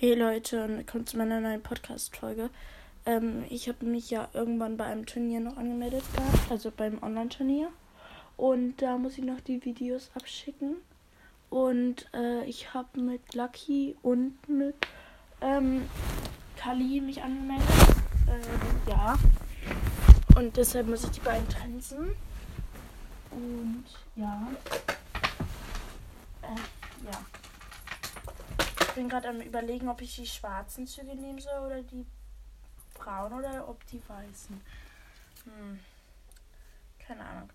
Hey Leute und willkommen zu meiner neuen Podcast-Folge. Ähm, ich habe mich ja irgendwann bei einem Turnier noch angemeldet gehabt, also beim Online-Turnier. Und da muss ich noch die Videos abschicken. Und äh, ich habe mit Lucky und mit ähm, Kali mich angemeldet. Äh, ja. Und deshalb muss ich die beiden tanzen. Und ja. Äh, ja bin gerade am überlegen, ob ich die schwarzen Züge nehmen soll oder die braunen oder ob die weißen. Hm. Keine Ahnung.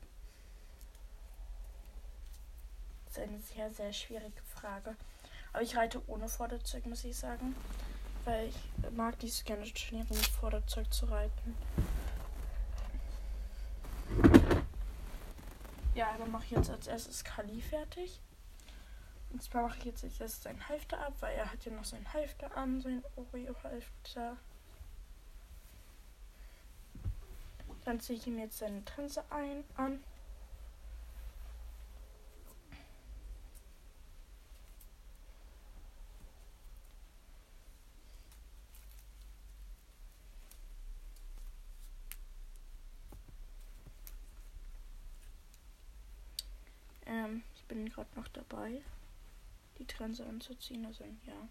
Das ist eine sehr, sehr schwierige Frage. Aber ich reite ohne Vorderzeug, muss ich sagen. Weil ich mag dies gerne Turniere mit Vorderzeug zu reiten. Ja, dann mache ich jetzt als erstes Kali fertig. Und zwar mache ich jetzt als erstes sein Halfter ab, weil er hat ja noch sein Halfter an, sein Oreo-Halfter. Dann ziehe ich ihm jetzt seine Trense ein, an. Ähm, ich bin gerade noch dabei die Trense anzuziehen. Also ja.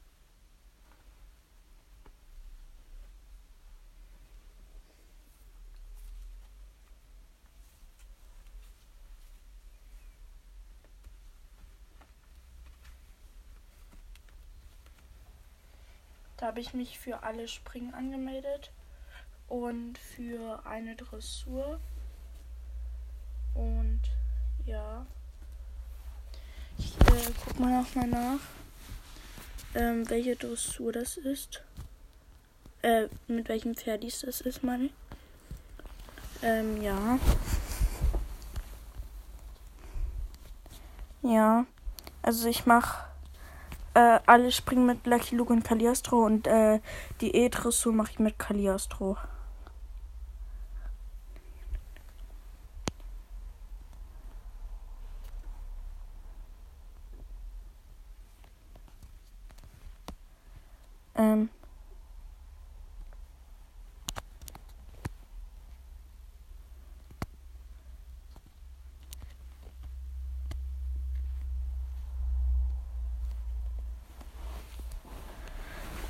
Da habe ich mich für alle Springen angemeldet und für eine Dressur. Und ja. Ich äh, guck mal nochmal nach, ähm, welche Dressur das ist. Äh, mit welchem Pferdis das ist, meine ich. Ähm, ja. Ja. Also ich mache äh, alle springen mit Lucky Luke und Kaliastro und äh, die E-Dressur mache ich mit Kaliastro. Ähm.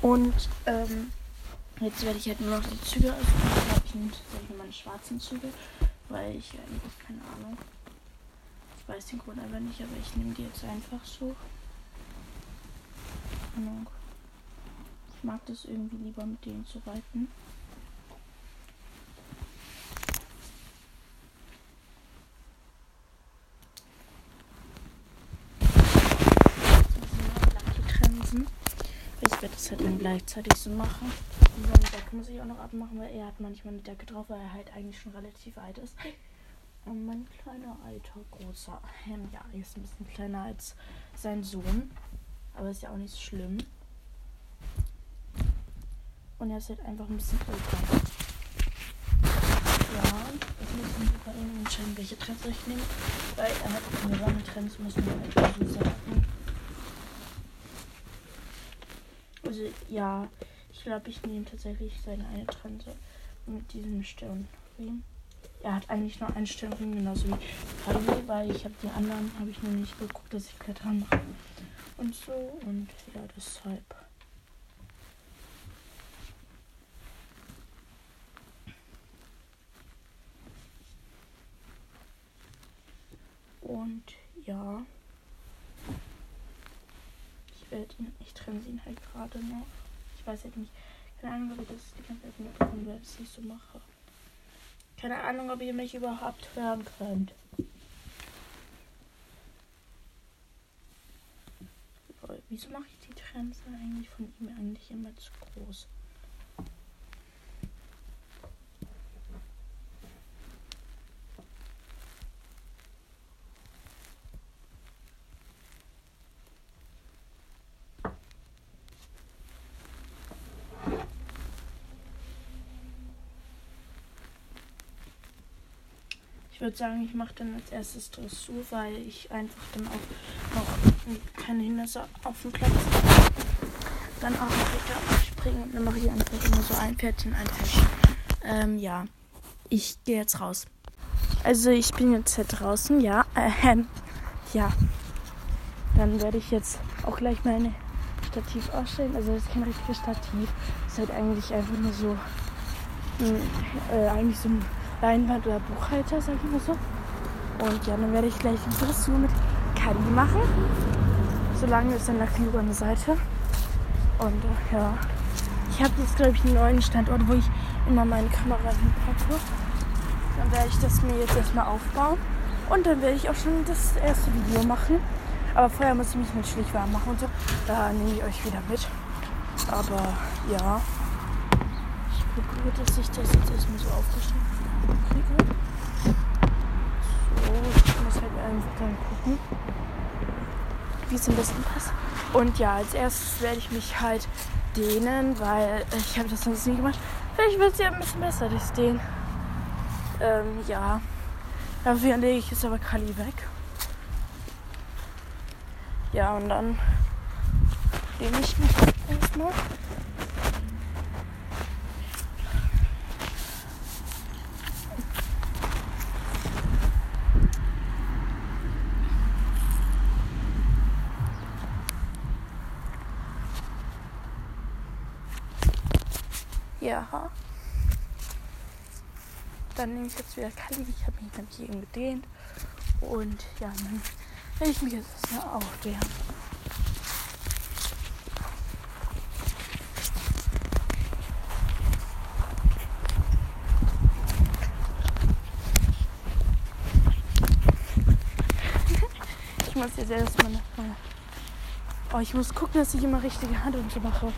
Und ähm, jetzt werde ich halt nur noch die Züge öffnen. Dann habe ich nämlich tatsächlich meine schwarzen Züge, weil ich eigentlich keine Ahnung. Ich weiß den Grund aber nicht, aber ich nehme die jetzt einfach so. Ich mag das irgendwie lieber mit denen zu reiten. Ich werde das halt dann gleichzeitig so machen. Und seine Decke muss ich auch noch abmachen, weil er hat manchmal eine Decke drauf, weil er halt eigentlich schon relativ alt ist. Und mein kleiner, alter, großer, ähm, ja, er ist ein bisschen kleiner als sein Sohn. Aber ist ja auch nicht so schlimm. Und er ist halt einfach ein bisschen älter. Ja, jetzt müssen wir bei ihm entscheiden, welche Trends ich nehme. Weil er hat mehrere Trends, muss man halt so sagen. Also ja, ich glaube, ich nehme tatsächlich seine eine Trense mit diesem Stirnring. Er hat eigentlich nur einen Stirnring, genauso wie Kali, weil ich habe die anderen, habe ich nur nicht geguckt, dass ich Klettern mache. Und so, und ja, deshalb. Und ja. Ich werde ihn, ich trenne ihn halt gerade noch. Ich weiß halt nicht. Keine Ahnung, ob ich das die ganze Zeit mitbekommen werde, dass ich so mache. Keine Ahnung, ob ihr mich überhaupt hören könnt. Wieso mache ich die Trense eigentlich von ihm eigentlich immer zu groß? Würde sagen, ich mache dann als erstes Dressur, weil ich einfach dann auch noch keine Hindernisse auf dem Platz habe. dann auch wieder springen. Dann mache ich einfach immer so ein Pferdchen, ein Pferdchen. Ähm, ja. Ich gehe jetzt raus. Also ich bin jetzt hier draußen, ja. Ähm, ja. Dann werde ich jetzt auch gleich meine Stativ ausstellen. Also das ist kein richtiges Stativ. Das ist halt eigentlich einfach nur so ein, äh, eigentlich so ein Leinwand oder Buchhalter, sag ich mal so. Und ja, dann werde ich gleich ein Fotos mit Kali machen. Solange ist dann da genug an der Seite. Und äh, ja, ich habe jetzt glaube ich einen neuen Standort, wo ich immer meine Kamera hinpacke. Dann werde ich das mir jetzt erstmal aufbauen. Und dann werde ich auch schon das erste Video machen. Aber vorher muss ich mich natürlich warm machen und so. Da nehme ich euch wieder mit. Aber ja. Ich gucke, dass ich das jetzt erstmal so aufgestellt kriege. So, ich muss halt einfach dann gucken, wie es am besten passt. Und ja, als erstes werde ich mich halt dehnen, weil ich habe das sonst nie gemacht. Vielleicht wird es ja ein bisschen besser, das Dehnen. Ähm, ja. Dafür lege ich jetzt aber Kali weg. Ja, und dann nehme ich mich erstmal. Ja. Dann nehme ich jetzt wieder Kali. Ich habe mich nämlich eben gedehnt. Und ja, dann werde ich mich jetzt erstmal aufwärmen. Ich muss jetzt erstmal Oh, ich muss gucken, dass ich immer richtige Hand und so mache.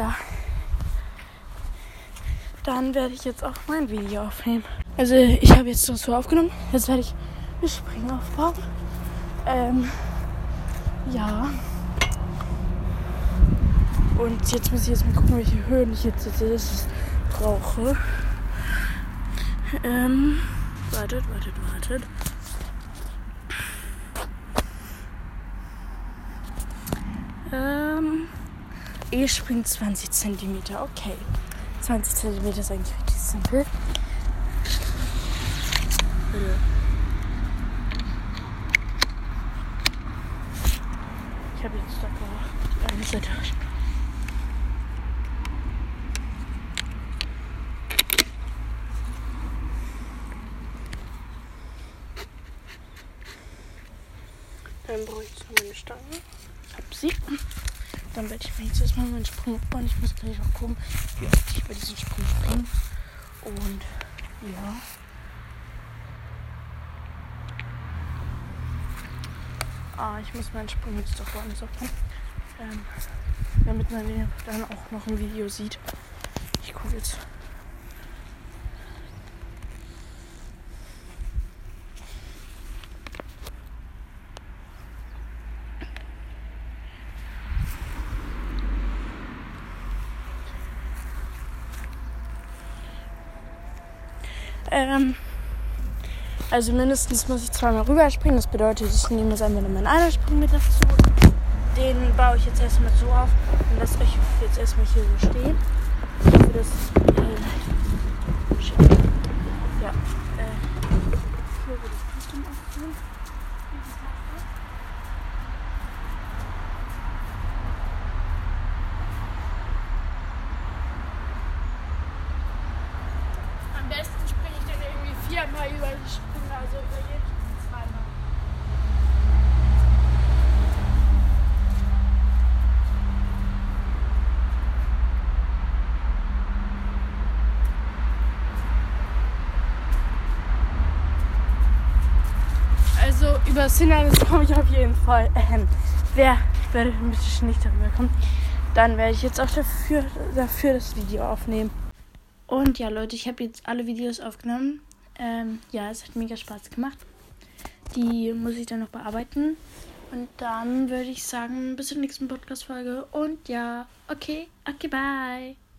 Ja, dann werde ich jetzt auch mein Video aufnehmen. Also ich habe jetzt so aufgenommen. Jetzt werde ich eine Spring aufbauen. Ähm, ja. Und jetzt muss ich jetzt mal gucken, welche Höhen ich jetzt, jetzt brauche. Ähm, wartet, wartet, wartet. Ähm, E springt 20 cm. Okay. 20 cm ist eigentlich richtig simpel. Ich habe jetzt da eine Seite. Dann brauche ich jetzt meine Stange. Hab sie. Dann werde ich mir jetzt erstmal meinen Sprung aufbauen. Ich muss gleich auch gucken, wie oft ich bei diesem Sprung springe. Und ja. Ah, ich muss meinen Sprung jetzt doch woanders aufbauen. Ähm, damit man dann auch noch ein Video sieht. Ich gucke jetzt. Ähm, also mindestens muss ich zweimal rüberspringen. Das bedeutet, ich nehme jetzt einfach meinen anderen Sprung mit dazu. Den baue ich jetzt erstmal so auf und lasse euch jetzt erstmal hier so stehen. Für das äh, Ja. Äh, hier würde ich Custom aufnehmen. Am besten springe ich dann irgendwie viermal über die Sprünge, also über jeden Sprung zweimal. Also über das Hindernis komme ich auf jeden Fall. Ähm, wer bisschen nicht darüber kommen, dann werde ich jetzt auch dafür, dafür das Video aufnehmen. Und ja, Leute, ich habe jetzt alle Videos aufgenommen. Ähm, ja, es hat mega Spaß gemacht. Die muss ich dann noch bearbeiten. Und dann würde ich sagen, bis zur nächsten Podcast-Folge. Und ja, okay, okay, bye.